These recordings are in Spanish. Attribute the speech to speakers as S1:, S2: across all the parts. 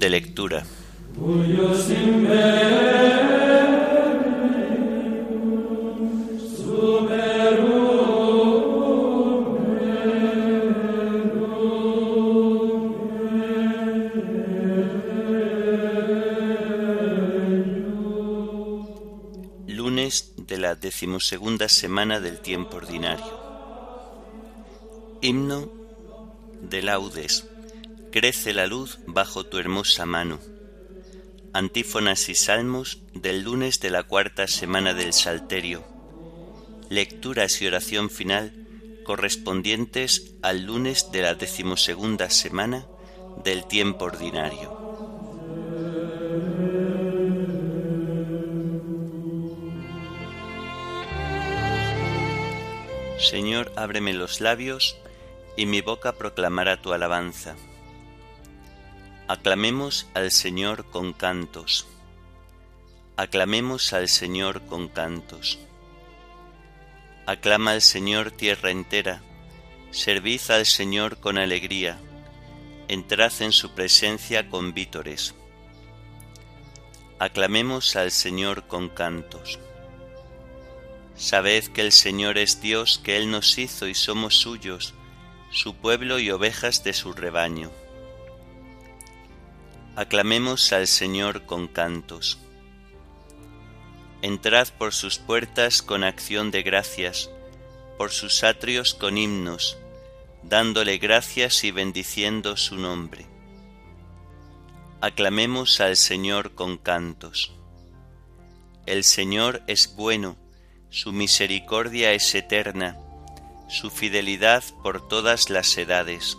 S1: De lectura. Lunes de la decimosegunda semana del tiempo ordinario. Himno de laudes. Crece la luz bajo tu hermosa mano. Antífonas y salmos del lunes de la cuarta semana del Salterio. Lecturas y oración final correspondientes al lunes de la decimosegunda semana del tiempo ordinario. Señor, ábreme los labios, y mi boca proclamará tu alabanza. Aclamemos al Señor con cantos. Aclamemos al Señor con cantos. Aclama al Señor tierra entera, servid al Señor con alegría, entrad en su presencia con vítores. Aclamemos al Señor con cantos. Sabed que el Señor es Dios, que Él nos hizo y somos suyos, su pueblo y ovejas de su rebaño. Aclamemos al Señor con cantos. Entrad por sus puertas con acción de gracias, por sus atrios con himnos, dándole gracias y bendiciendo su nombre. Aclamemos al Señor con cantos. El Señor es bueno, su misericordia es eterna, su fidelidad por todas las edades.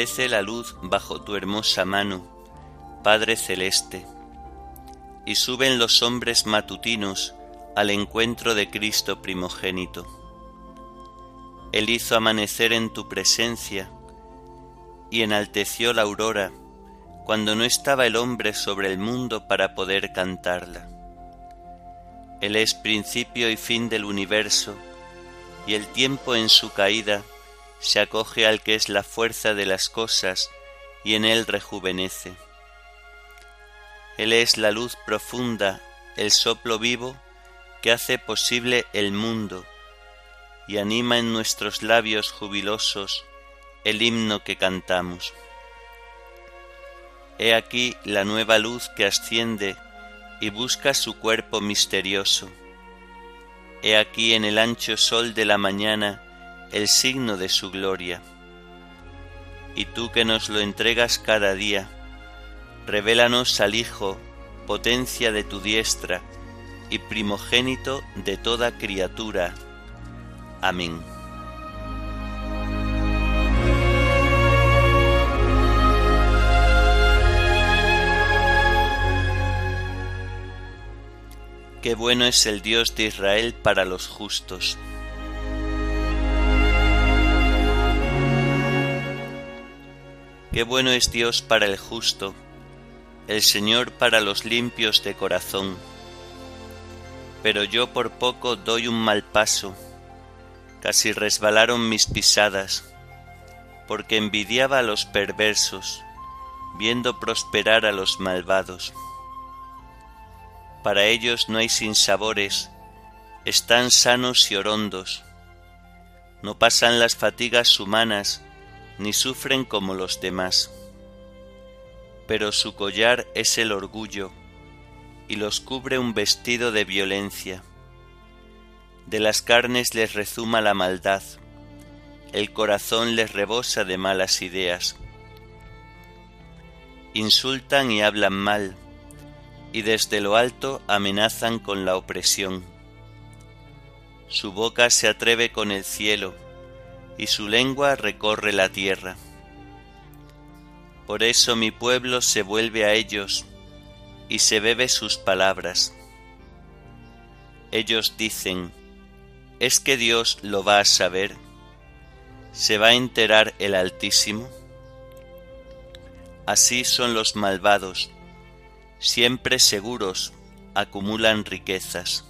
S1: La luz bajo tu hermosa mano, Padre Celeste, y suben los hombres matutinos al encuentro de Cristo primogénito. Él hizo amanecer en tu presencia y enalteció la aurora cuando no estaba el hombre sobre el mundo para poder cantarla. Él es principio y fin del universo, y el tiempo en su caída se acoge al que es la fuerza de las cosas y en él rejuvenece. Él es la luz profunda, el soplo vivo que hace posible el mundo y anima en nuestros labios jubilosos el himno que cantamos. He aquí la nueva luz que asciende y busca su cuerpo misterioso. He aquí en el ancho sol de la mañana el signo de su gloria. Y tú que nos lo entregas cada día, revélanos al Hijo, potencia de tu diestra y primogénito de toda criatura. Amén. Qué bueno es el Dios de Israel para los justos Qué bueno es Dios para el justo, el Señor para los limpios de corazón. Pero yo por poco doy un mal paso, casi resbalaron mis pisadas, porque envidiaba a los perversos, viendo prosperar a los malvados. Para ellos no hay sinsabores, están sanos y orondos, no pasan las fatigas humanas, ni sufren como los demás. Pero su collar es el orgullo, y los cubre un vestido de violencia. De las carnes les rezuma la maldad, el corazón les rebosa de malas ideas. Insultan y hablan mal, y desde lo alto amenazan con la opresión. Su boca se atreve con el cielo, y su lengua recorre la tierra. Por eso mi pueblo se vuelve a ellos y se bebe sus palabras. Ellos dicen, ¿es que Dios lo va a saber? ¿Se va a enterar el Altísimo? Así son los malvados, siempre seguros, acumulan riquezas.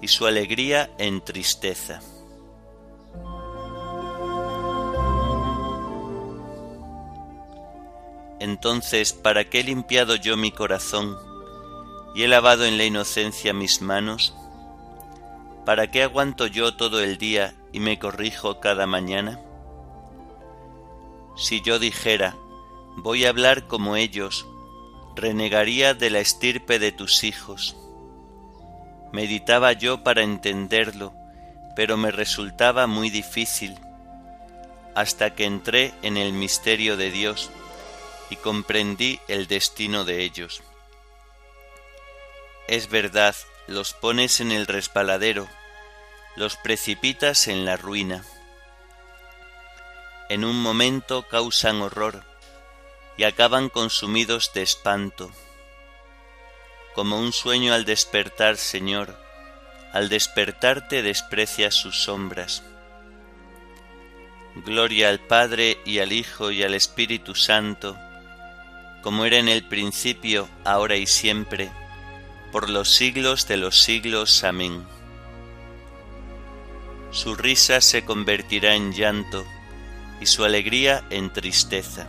S1: y su alegría en tristeza. Entonces, ¿para qué he limpiado yo mi corazón y he lavado en la inocencia mis manos? ¿Para qué aguanto yo todo el día y me corrijo cada mañana? Si yo dijera, voy a hablar como ellos, renegaría de la estirpe de tus hijos. Meditaba yo para entenderlo, pero me resultaba muy difícil, hasta que entré en el misterio de Dios y comprendí el destino de ellos. Es verdad, los pones en el resbaladero, los precipitas en la ruina. En un momento causan horror, y acaban consumidos de espanto. Como un sueño al despertar, Señor, al despertarte desprecias sus sombras. Gloria al Padre y al Hijo y al Espíritu Santo, como era en el principio, ahora y siempre, por los siglos de los siglos. Amén. Su risa se convertirá en llanto y su alegría en tristeza.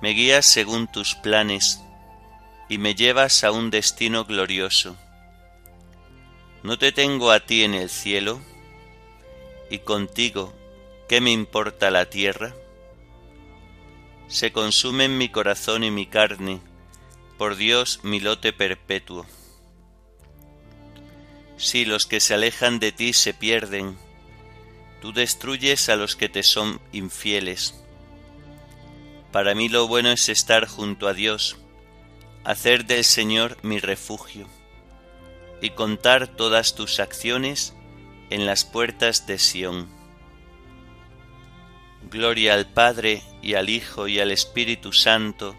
S1: me guías según tus planes y me llevas a un destino glorioso. ¿No te tengo a ti en el cielo? Y contigo, ¿qué me importa la tierra? Se consumen mi corazón y mi carne, por Dios mi lote perpetuo. Si los que se alejan de ti se pierden, tú destruyes a los que te son infieles para mí lo bueno es estar junto a Dios, hacer del Señor mi refugio y contar todas tus acciones en las puertas de Sión. Gloria al Padre y al Hijo y al Espíritu Santo,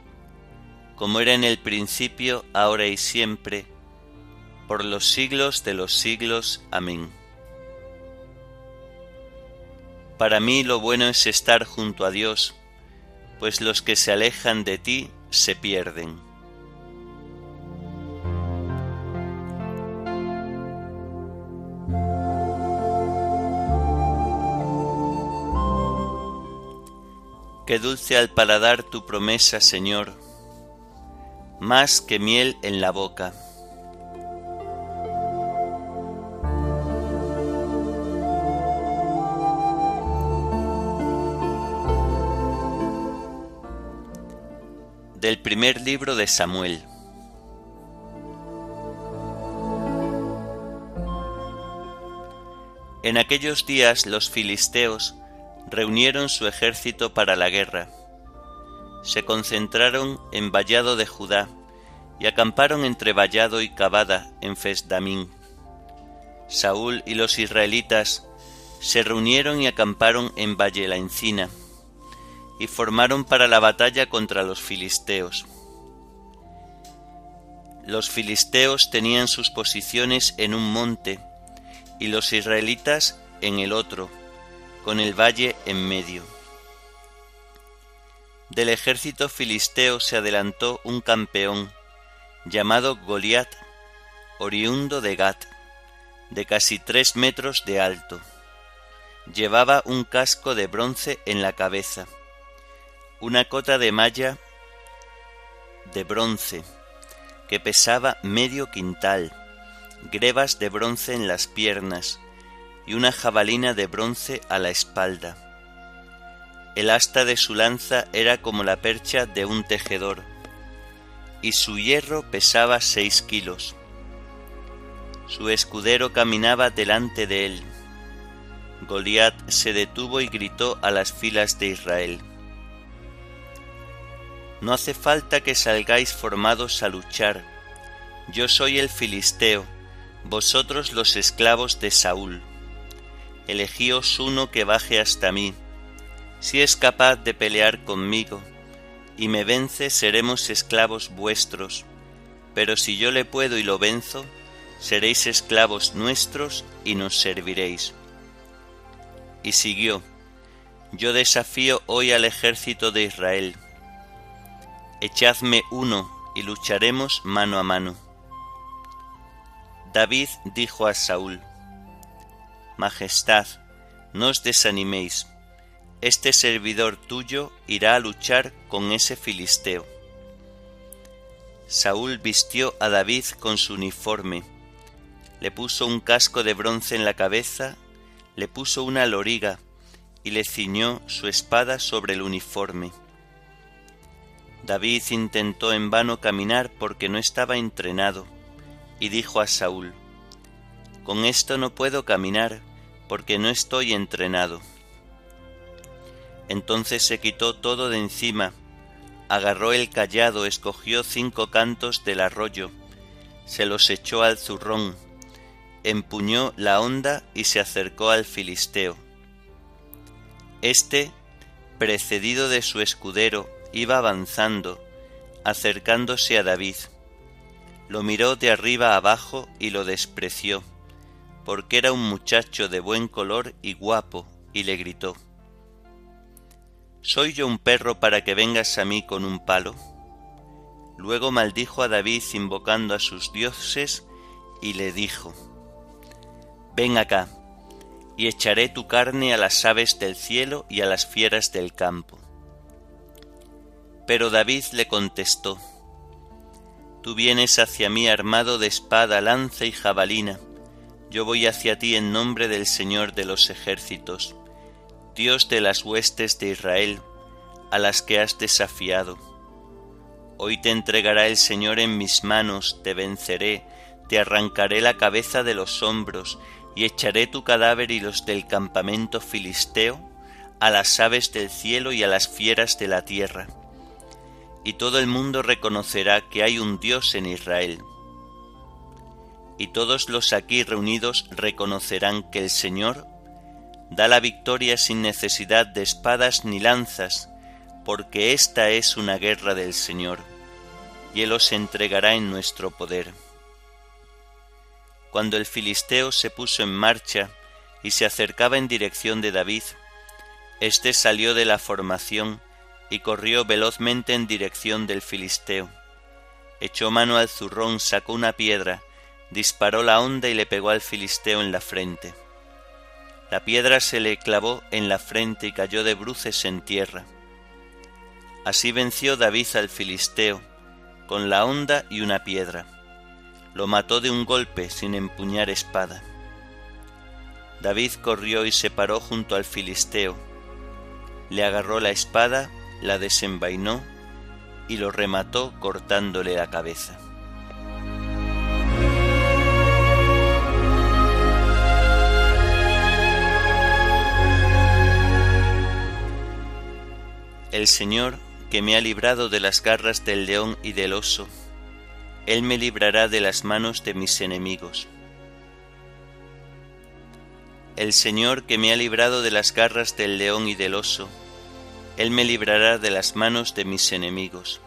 S1: como era en el principio, ahora y siempre, por los siglos de los siglos. Amén. Para mí lo bueno es estar junto a Dios, pues los que se alejan de ti se pierden. Qué dulce al paladar tu promesa, Señor, más que miel en la boca. Del primer libro de Samuel. En aquellos días los filisteos reunieron su ejército para la guerra. Se concentraron en Vallado de Judá y acamparon entre Vallado y Cabada en Fesdamín. Saúl y los israelitas se reunieron y acamparon en Valle la Encina y formaron para la batalla contra los filisteos. Los filisteos tenían sus posiciones en un monte y los israelitas en el otro, con el valle en medio. Del ejército filisteo se adelantó un campeón llamado Goliat, oriundo de Gat, de casi tres metros de alto. Llevaba un casco de bronce en la cabeza, una cota de malla de bronce que pesaba medio quintal, grebas de bronce en las piernas y una jabalina de bronce a la espalda. El asta de su lanza era como la percha de un tejedor, y su hierro pesaba seis kilos. Su escudero caminaba delante de él. Goliat se detuvo y gritó a las filas de Israel. No hace falta que salgáis formados a luchar. Yo soy el filisteo, vosotros los esclavos de Saúl. Elegíos uno que baje hasta mí. Si es capaz de pelear conmigo, y me vence, seremos esclavos vuestros. Pero si yo le puedo y lo venzo, seréis esclavos nuestros y nos serviréis. Y siguió, Yo desafío hoy al ejército de Israel. Echadme uno y lucharemos mano a mano. David dijo a Saúl, Majestad, no os desaniméis, este servidor tuyo irá a luchar con ese filisteo. Saúl vistió a David con su uniforme, le puso un casco de bronce en la cabeza, le puso una loriga y le ciñó su espada sobre el uniforme. David intentó en vano caminar porque no estaba entrenado, y dijo a Saúl, Con esto no puedo caminar porque no estoy entrenado. Entonces se quitó todo de encima, agarró el callado, escogió cinco cantos del arroyo, se los echó al zurrón, empuñó la honda y se acercó al filisteo. Este, precedido de su escudero, iba avanzando, acercándose a David. Lo miró de arriba abajo y lo despreció, porque era un muchacho de buen color y guapo, y le gritó, ¿Soy yo un perro para que vengas a mí con un palo? Luego maldijo a David invocando a sus dioses y le dijo, Ven acá, y echaré tu carne a las aves del cielo y a las fieras del campo. Pero David le contestó, Tú vienes hacia mí armado de espada, lanza y jabalina, yo voy hacia ti en nombre del Señor de los ejércitos, Dios de las huestes de Israel, a las que has desafiado. Hoy te entregará el Señor en mis manos, te venceré, te arrancaré la cabeza de los hombros, y echaré tu cadáver y los del campamento filisteo a las aves del cielo y a las fieras de la tierra. Y todo el mundo reconocerá que hay un Dios en Israel. Y todos los aquí reunidos reconocerán que el Señor da la victoria sin necesidad de espadas ni lanzas, porque esta es una guerra del Señor, y Él os entregará en nuestro poder. Cuando el filisteo se puso en marcha y se acercaba en dirección de David, éste salió de la formación y corrió velozmente en dirección del filisteo. Echó mano al zurrón, sacó una piedra, disparó la honda y le pegó al filisteo en la frente. La piedra se le clavó en la frente y cayó de bruces en tierra. Así venció David al filisteo, con la honda y una piedra lo mató de un golpe sin empuñar espada. David corrió y se paró junto al filisteo, le agarró la espada, la desenvainó y lo remató cortándole la cabeza. El Señor, que me ha librado de las garras del león y del oso, él me librará de las manos de mis enemigos. El Señor que me ha librado de las garras del león y del oso, Él me librará de las manos de mis enemigos.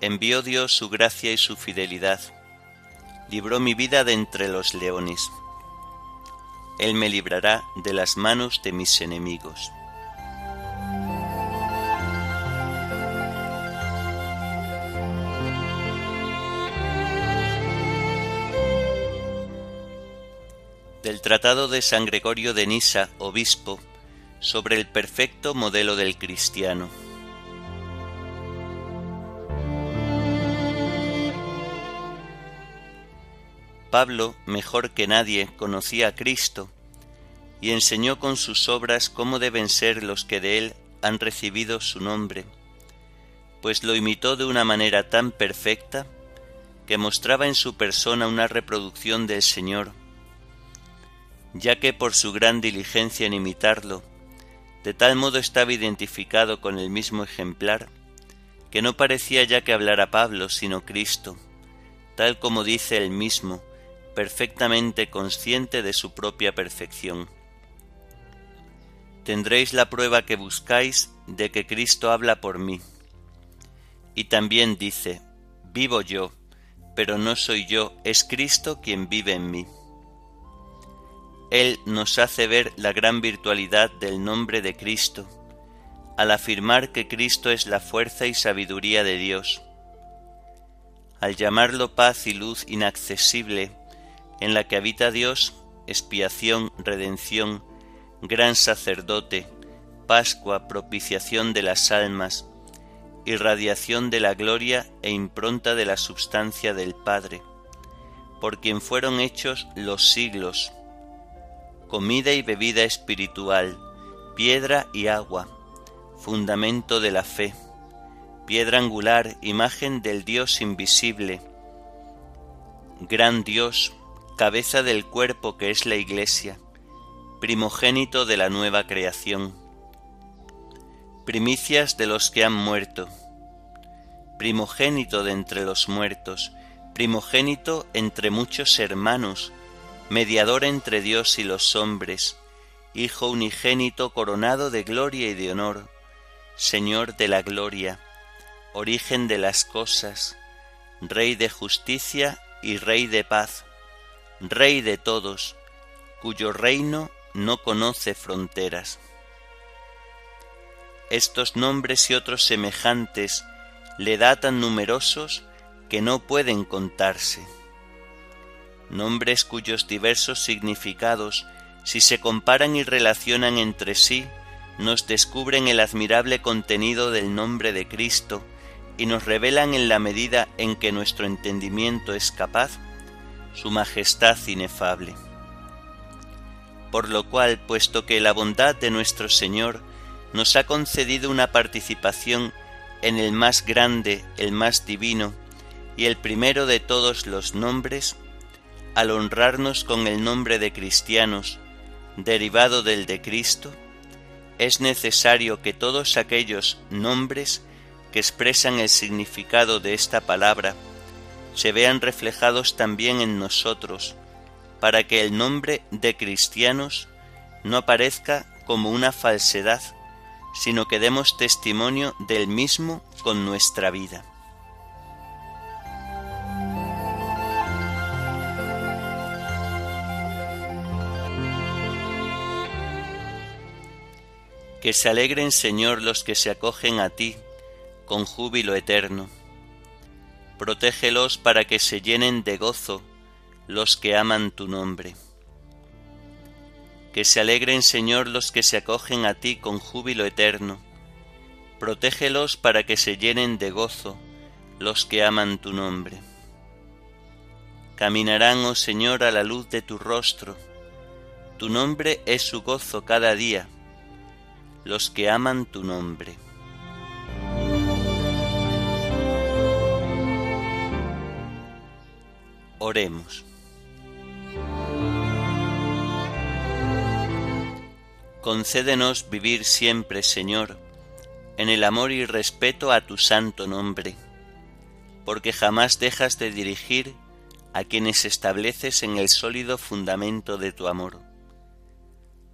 S1: envió Dios su gracia y su fidelidad, libró mi vida de entre los leones. Él me librará de las manos de mis enemigos. Del Tratado de San Gregorio de Nisa, obispo, sobre el perfecto modelo del cristiano. Pablo, mejor que nadie, conocía a Cristo y enseñó con sus obras cómo deben ser los que de él han recibido su nombre, pues lo imitó de una manera tan perfecta que mostraba en su persona una reproducción del Señor, ya que por su gran diligencia en imitarlo, de tal modo estaba identificado con el mismo ejemplar, que no parecía ya que hablara Pablo, sino Cristo, tal como dice él mismo, perfectamente consciente de su propia perfección. Tendréis la prueba que buscáis de que Cristo habla por mí. Y también dice, vivo yo, pero no soy yo, es Cristo quien vive en mí. Él nos hace ver la gran virtualidad del nombre de Cristo, al afirmar que Cristo es la fuerza y sabiduría de Dios. Al llamarlo paz y luz inaccesible, en la que habita Dios, expiación, redención, gran sacerdote, Pascua, propiciación de las almas, irradiación de la gloria e impronta de la substancia del Padre, por quien fueron hechos los siglos, comida y bebida espiritual, piedra y agua, fundamento de la fe, piedra angular, imagen del Dios invisible, gran Dios, cabeza del cuerpo que es la Iglesia, primogénito de la nueva creación, primicias de los que han muerto, primogénito de entre los muertos, primogénito entre muchos hermanos, mediador entre Dios y los hombres, Hijo unigénito coronado de gloria y de honor, Señor de la gloria, origen de las cosas, Rey de justicia y Rey de paz, Rey de todos, cuyo reino no conoce fronteras. Estos nombres y otros semejantes le da tan numerosos que no pueden contarse. Nombres cuyos diversos significados, si se comparan y relacionan entre sí, nos descubren el admirable contenido del nombre de Cristo y nos revelan en la medida en que nuestro entendimiento es capaz su majestad inefable. Por lo cual, puesto que la bondad de nuestro Señor nos ha concedido una participación en el más grande, el más divino y el primero de todos los nombres, al honrarnos con el nombre de cristianos, derivado del de Cristo, es necesario que todos aquellos nombres que expresan el significado de esta palabra se vean reflejados también en nosotros, para que el nombre de cristianos no aparezca como una falsedad, sino que demos testimonio del mismo con nuestra vida. Que se alegren, Señor, los que se acogen a ti con júbilo eterno protégelos para que se llenen de gozo los que aman tu nombre. Que se alegren, Señor, los que se acogen a ti con júbilo eterno. Protégelos para que se llenen de gozo los que aman tu nombre. Caminarán, oh Señor, a la luz de tu rostro. Tu nombre es su gozo cada día. Los que aman tu nombre. Oremos. Concédenos vivir siempre, Señor, en el amor y respeto a tu santo nombre, porque jamás dejas de dirigir a quienes estableces en el sólido fundamento de tu amor.